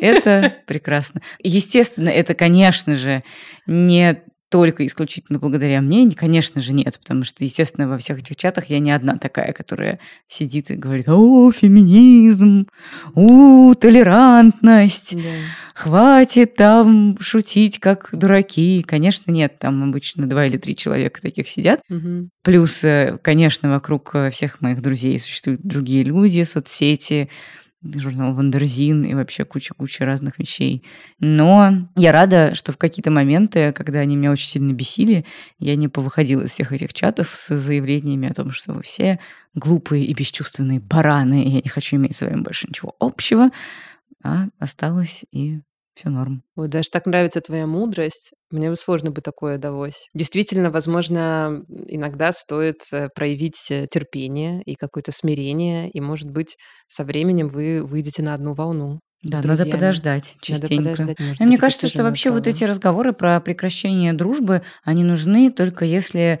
Это [laughs] прекрасно. Естественно, это, конечно же, не только исключительно благодаря мне, конечно же, нет, потому что, естественно, во всех этих чатах я не одна такая, которая сидит и говорит, о, феминизм, у, толерантность, Да. хватит там шутить как дураки. Конечно, нет, там обычно два или три человека таких сидят. Мгм. Плюс, э, конечно, вокруг э, всех моих друзей существуют другие люди, соцсети, журнал Wonderzine и вообще куча-куча разных вещей. Но я рада, что в какие-то моменты, когда они меня очень сильно бесили, я не повыходила из всех этих чатов с заявлениями о том, что вы все глупые и бесчувственные бараны, и я не хочу иметь с вами больше ничего общего, а осталось и все норм. Ой, даже так нравится твоя мудрость. Мне бы сложно бы такое далось. Действительно, возможно, иногда стоит э, проявить э, терпение и какое-то смирение, и, может быть, со временем вы выйдете на одну волну. с Да, надо друзьями. подождать Надо частенько. подождать, может Но мне это кажется, что вообще вот надо. эти разговоры про прекращение дружбы, они нужны только если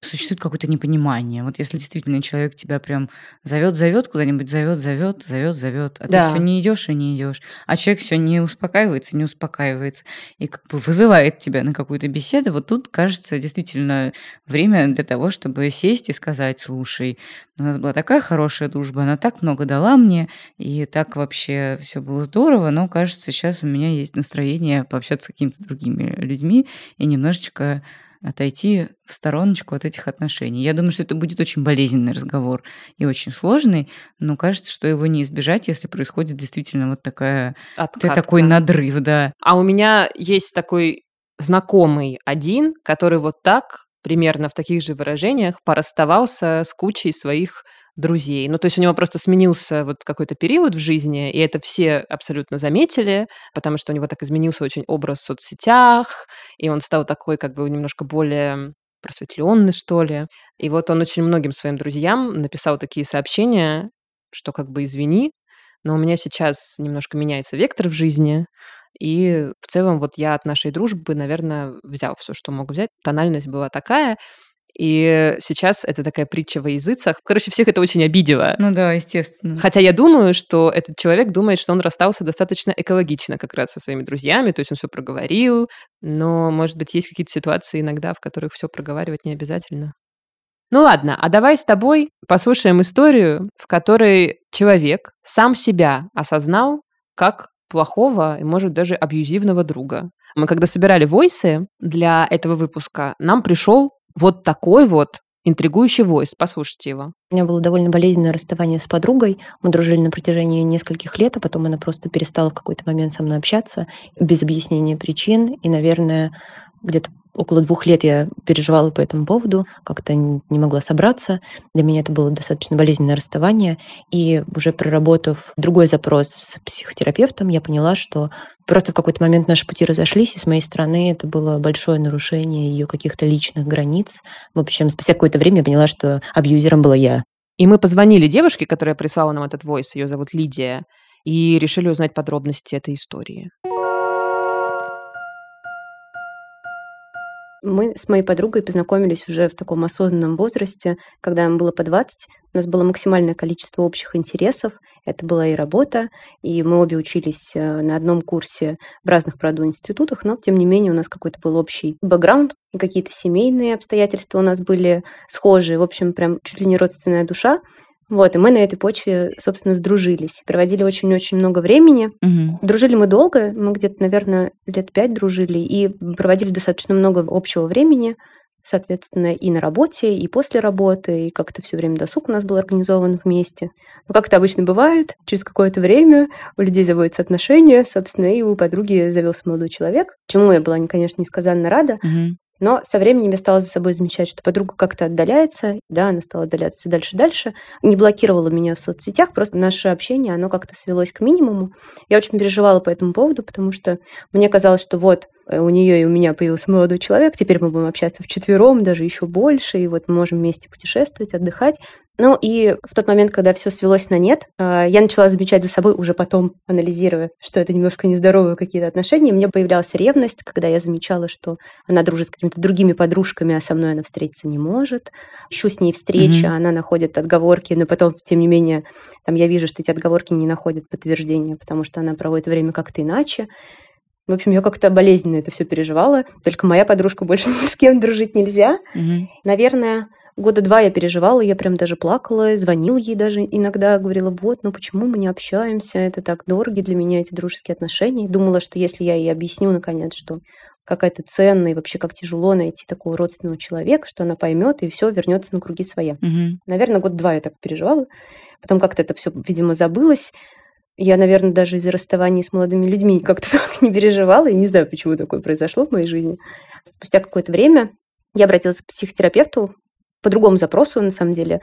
существует какое-то непонимание. Вот если действительно человек тебя прям зовет, зовет куда-нибудь, зовет, зовет, зовет, зовет, а Да. ты все не идешь и не идешь, а человек все не успокаивается, не успокаивается и как бы вызывает тебя на какую-то беседу. Вот тут кажется действительно время для того, чтобы сесть и сказать, слушай, у нас была такая хорошая дружба, она так много дала мне, и так вообще все было здорово, но кажется, сейчас у меня есть настроение пообщаться с какими-то другими людьми и немножечко отойти в стороночку от этих отношений. Я думаю, что это будет очень болезненный разговор и очень сложный, но кажется, что его не избежать, если происходит действительно вот такая, Откатка. такой надрыв, да. А у меня есть такой знакомый один, который вот так, примерно в таких же выражениях, порасставался с кучей своих друзей. Ну, то есть у него просто сменился вот какой-то период в жизни, и это все абсолютно заметили, потому что у него так изменился очень образ в соцсетях, и он стал такой как бы немножко более просветленный, что ли. И вот он очень многим своим друзьям написал такие сообщения, что как бы извини, но у меня сейчас немножко меняется вектор в жизни, и в целом вот я от нашей дружбы, наверное, взял все, что мог взять. Тональность была такая, и сейчас это такая притча во языцах. Короче, всех это очень обидело. Ну да, естественно. Хотя я думаю, что этот человек думает, что он расстался достаточно экологично как раз со своими друзьями, то есть он все проговорил, но, может быть, есть какие-то ситуации иногда, в которых все проговаривать не обязательно. Ну ладно, а давай с тобой послушаем историю, в которой человек сам себя осознал как плохого и, может, даже абьюзивного друга. Мы когда собирали войсы для этого выпуска, нам пришел вот такой вот интригующий войс. Послушайте его. У меня было довольно болезненное расставание с подругой. Мы дружили на протяжении нескольких лет, а потом она просто перестала в какой-то момент со мной общаться без объяснения причин. И, наверное, где-то около двух лет я переживала по этому поводу, как-то не могла собраться. Для меня это было достаточно болезненное расставание. И уже проработав другой запрос с психотерапевтом, я поняла, что просто в какой-то момент наши пути разошлись, и с моей стороны это было большое нарушение ее каких-то личных границ. В общем, спустя какое-то время я поняла, что абьюзером была я. И мы позвонили девушке, которая прислала нам этот войс, ее зовут Лидия, и решили узнать подробности этой истории. Мы с моей подругой познакомились уже в таком осознанном возрасте, когда нам было по 20. У нас было максимальное количество общих интересов. Это была и работа, и мы обе учились э, на одном курсе в разных, правда, институтах, но, тем не менее, у нас какой-то был общий бэкграунд, и какие-то семейные обстоятельства у нас были схожие. В общем, прям чуть ли не родственная душа. Вот, и мы на этой почве, собственно, сдружились. Проводили очень-очень много времени. Мгм. Дружили мы долго, мы где-то, наверное, лет пять дружили и проводили достаточно много общего времени соответственно, и на работе, и после работы, и как-то все время досуг у нас был организован вместе. Но как это обычно бывает, через какое-то время у людей заводятся отношения, собственно, и у подруги завелся молодой человек, чему я была, конечно, несказанно рада. Мгм. Но со временем я стала за собой замечать, что подруга как-то отдаляется. Да, она стала отдаляться все дальше и дальше. Не блокировала меня в соцсетях, просто наше общение, оно как-то свелось к минимуму. Я очень переживала по этому поводу, потому что мне казалось, что вот э, у нее и у меня появился молодой человек, теперь мы будем общаться вчетвером, даже еще больше, и вот мы можем вместе путешествовать, отдыхать. Ну и в тот момент, когда все свелось на нет, э, я начала замечать за собой уже потом, анализируя, что это немножко нездоровые какие-то отношения. Мне появлялась ревность, когда я замечала, что она дружит с какими-то другими подружками, а со мной она встретиться не может. Ищу с ней встречи, Мгм. она находит отговорки, но потом, тем не менее, там я вижу, что эти отговорки не находят подтверждения, потому что она проводит время как-то иначе. В общем, я как-то болезненно это все переживала. Только моя подружка больше [laughs] ни с кем дружить нельзя. Мгм. Наверное, года два я переживала, я прям даже плакала, звонила ей даже иногда, говорила, вот, ну почему мы не общаемся, это так дороги для меня, эти дружеские отношения. И Думала, что если я ей объясню, наконец, что какая-то ценная, и вообще как тяжело найти такого родственного человека, что она поймет и все вернется на круги своя. Мгм. Наверное, год два я так переживала. Потом как-то это все, видимо, забылось. Я, наверное, даже из-за расставания с молодыми людьми как-то [laughs] так не переживала. И не знаю, почему такое произошло в моей жизни. Спустя какое-то время я обратилась к психотерапевту по другому запросу, на самом деле.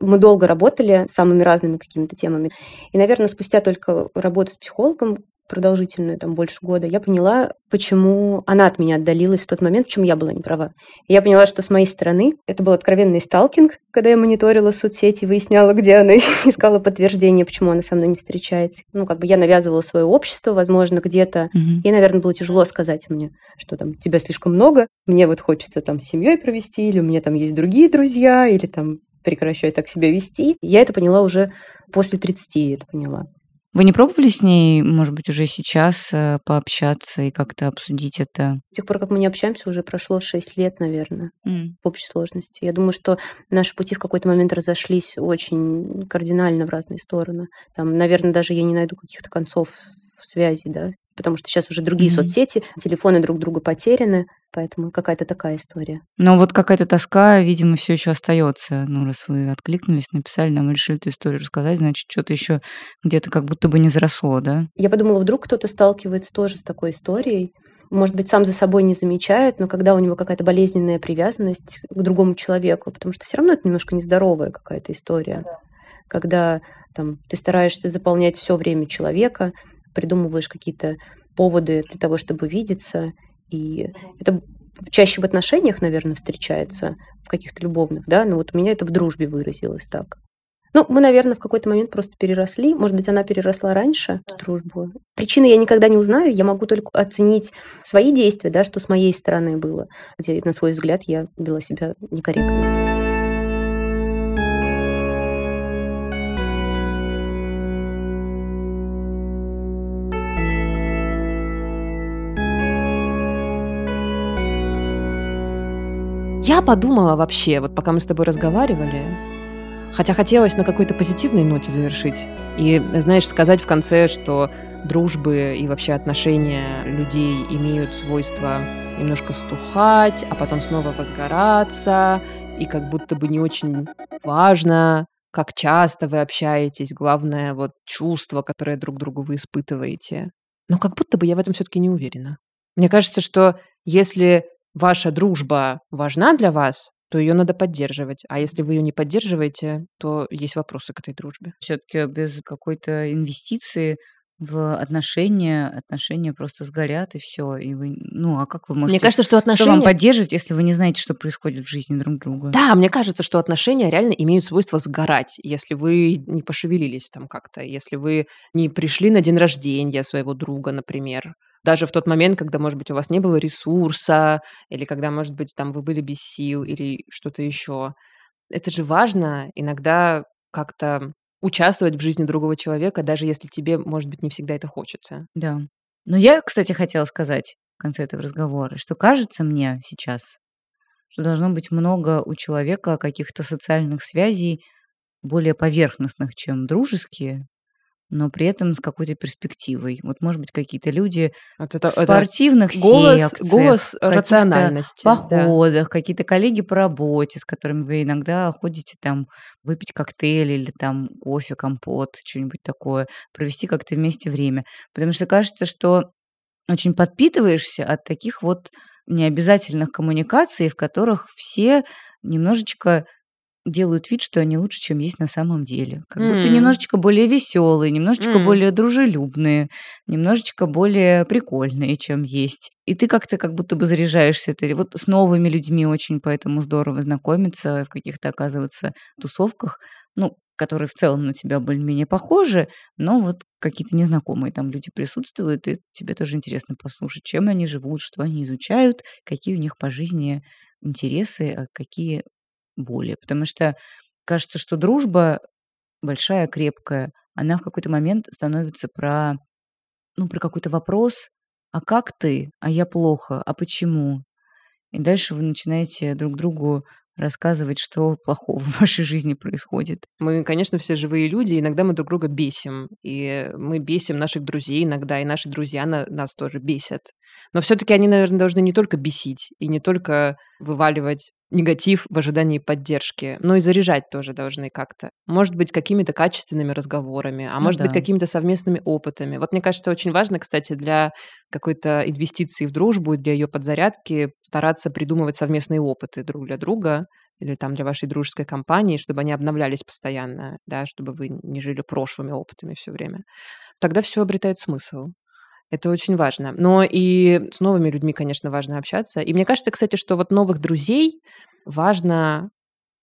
Мы долго работали с самыми разными какими-то темами. И, наверное, спустя только работу с психологом, продолжительную, там, больше года, я поняла, почему она от меня отдалилась в тот момент, в чем я была не права. Я поняла, что с моей стороны это был откровенный сталкинг, когда я мониторила соцсети, выясняла, где она, [laughs] искала подтверждение, почему она со мной не встречается. Ну, как бы я навязывала свое общество, возможно, где-то. Мгм. И, наверное, было тяжело сказать мне, что там тебя слишком много, мне вот хочется там с семьей провести, или у меня там есть другие друзья, или там прекращай так себя вести. Я это поняла уже после 30, я это поняла. Вы не пробовали с ней, может быть, уже сейчас э, пообщаться и как-то обсудить это? С тех пор, как мы не общаемся, уже прошло 6 лет, наверное, М. в общей сложности. Я думаю, что наши пути в какой-то момент разошлись очень кардинально в разные стороны. Там, наверное, даже я не найду каких-то концов в связи, да, потому что сейчас уже другие Мгм. соцсети, телефоны друг друга потеряны, поэтому какая-то такая история. Но вот какая-то тоска, видимо, все еще остается. Ну, раз вы откликнулись, написали нам решили эту историю рассказать, значит, что-то еще где-то как будто бы не заросло, да? Я подумала, вдруг кто-то сталкивается тоже с такой историей, может быть, сам за собой не замечает, но когда у него какая-то болезненная привязанность к другому человеку, потому что все равно это немножко нездоровая какая-то история, когда там ты стараешься заполнять все время человека, придумываешь какие-то поводы для того, чтобы видеться, и это чаще в отношениях, наверное, встречается, в каких-то любовных, да, но вот у меня это в дружбе выразилось так. Ну, мы, наверное, в какой-то момент просто переросли. Может быть, она переросла раньше, эту дружбу. Причины я никогда не узнаю. Я могу только оценить свои действия, да, что с моей стороны было, где, на свой взгляд, я вела себя некорректно. Подумала вообще, вот пока мы с тобой разговаривали, хотя хотелось на какой-то позитивной ноте завершить, и, знаешь, сказать в конце, что дружбы и вообще отношения людей имеют свойство немножко стухать, а потом снова возгораться, и как будто бы не очень важно, как часто вы общаетесь, главное вот чувство, которое друг другу вы испытываете. Но как будто бы я в этом все-таки не уверена. Мне кажется, что если ваша дружба важна для вас, то ее надо поддерживать. А если вы ее не поддерживаете, то есть вопросы к этой дружбе. Все-таки без какой-то инвестиции в отношения, отношения просто сгорят и все. И вы, ну, а как вы можете? Мне кажется, что Что вам отношения... поддерживать, если вы не знаете, что происходит в жизни друг друга? Да, мне кажется, что отношения реально имеют свойство сгорать, если вы не пошевелились там как-то, если вы не пришли на день рождения своего друга, например. Даже в тот момент, когда, может быть, у вас не было ресурса, или когда, может быть, там вы были без сил, или что-то еще. Это же важно иногда как-то участвовать в жизни другого человека, даже если тебе, может быть, не всегда это хочется. Да. Но я, кстати, хотела сказать в конце этого разговора, что кажется мне сейчас, что должно быть много у человека каких-то социальных связей более поверхностных, чем дружеские, но при этом с какой-то перспективой. Вот, может быть, какие-то люди Вот это, в это спортивных голос, секциях, голос рациональности. да. походах, какие-то коллеги по работе, с которыми вы иногда ходите там выпить коктейль или там кофе, компот, что-нибудь такое, провести как-то вместе время. Потому что кажется, что очень подпитываешься от таких вот необязательных коммуникаций, в которых все немножечко делают вид, что они лучше, чем есть на самом деле. Как будто М. немножечко более веселые, немножечко М. более дружелюбные, немножечко более прикольные, чем есть. И ты как-то как будто бы заряжаешься этой. Вот с новыми людьми очень поэтому здорово знакомиться в каких-то, оказывается, тусовках, ну, которые в целом на тебя более-менее похожи, но вот какие-то незнакомые там люди присутствуют, и тебе тоже интересно послушать, чем они живут, что они изучают, какие у них по жизни интересы, а какие боли. Потому что кажется, что дружба большая, крепкая, она в какой-то момент становится про, ну, про какой-то вопрос, а как ты, а я плохо, а почему? И дальше вы начинаете друг другу рассказывать, что плохого в вашей жизни происходит. Мы, конечно, все живые люди, иногда мы друг друга бесим. И мы бесим наших друзей иногда, и наши друзья на- нас тоже бесят. Но все-таки они, наверное, должны не только бесить и не только вываливать негатив в ожидании поддержки, но и заряжать тоже должны как-то. Может быть, какими-то качественными разговорами, а Ну может быть, да. какими-то совместными опытами. Вот мне кажется, очень важно, кстати, для какой-то инвестиции в дружбу, для ее подзарядки стараться придумывать совместные опыты друг для друга или там для вашей дружеской компании, чтобы они обновлялись постоянно, да, чтобы вы не жили прошлыми опытами все время. Тогда все обретает смысл. Это очень важно. Но и с новыми людьми, конечно, важно общаться. И мне кажется, кстати, что вот новых друзей важно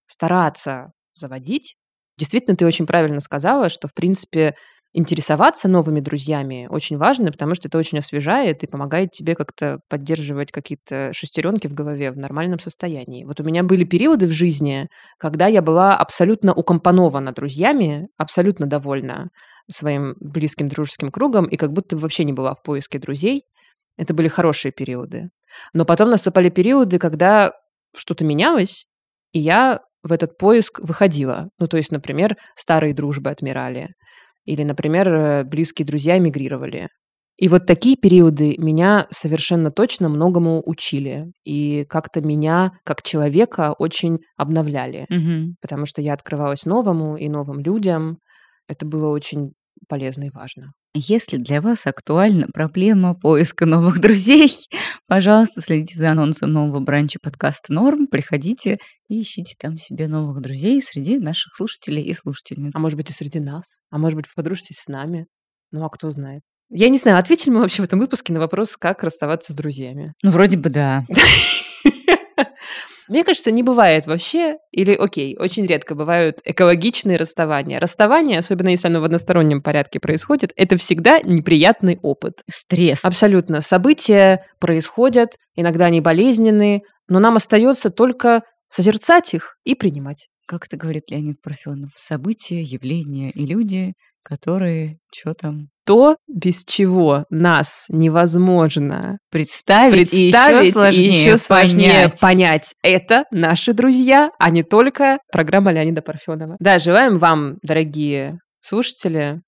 стараться заводить. Действительно, ты очень правильно сказала, что, в принципе, интересоваться новыми друзьями очень важно, потому что это очень освежает и помогает тебе как-то поддерживать какие-то шестеренки в голове в нормальном состоянии. Вот у меня были периоды в жизни, когда я была абсолютно укомпонована друзьями, абсолютно довольна своим близким дружеским кругом и как будто вообще не была в поиске друзей. Это были хорошие периоды. Но потом наступали периоды, когда что-то менялось, и я в этот поиск выходила. Ну, то есть, например, старые дружбы отмирали. Или, например, э, близкие друзья эмигрировали. И вот такие периоды меня совершенно точно многому учили. И как-то меня, как человека, очень обновляли. Мгм. Потому что я открывалась новому и новым людям. Это было очень полезно и важно. Если для вас актуальна проблема поиска новых [laughs] друзей, пожалуйста, следите за анонсом нового бранча подкаста «Норм», приходите и ищите там себе новых друзей среди наших слушателей и слушательниц. А может быть, и среди нас. А может быть, вы подружитесь с нами. Ну, а кто знает. Я не знаю, ответили мы вообще в этом выпуске на вопрос, как расставаться с друзьями. Ну, вроде бы да. [laughs] Мне кажется, не бывает вообще, или окей, очень редко бывают экологичные расставания. Расставание, особенно если оно в одностороннем порядке происходит, это всегда неприятный опыт. Стресс. Абсолютно. События происходят, иногда они болезненные, но нам остается только созерцать их и принимать. Как это говорит Леонид Парфенов, события, явления и люди, которые что там То, без чего нас невозможно представить, и представить еще сложнее, и еще сложнее понять. понять. Это наши друзья, а не только программа Леонида Парфенова. Да, желаем вам, дорогие слушатели,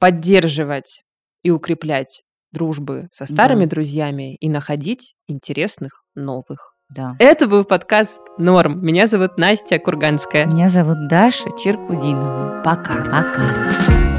поддерживать и укреплять дружбы со старыми Да. друзьями и находить интересных новых. Да. Это был подкаст «Норм». Меня зовут Настя Курганская. Меня зовут Даша Черкудинова. Пока. Пока.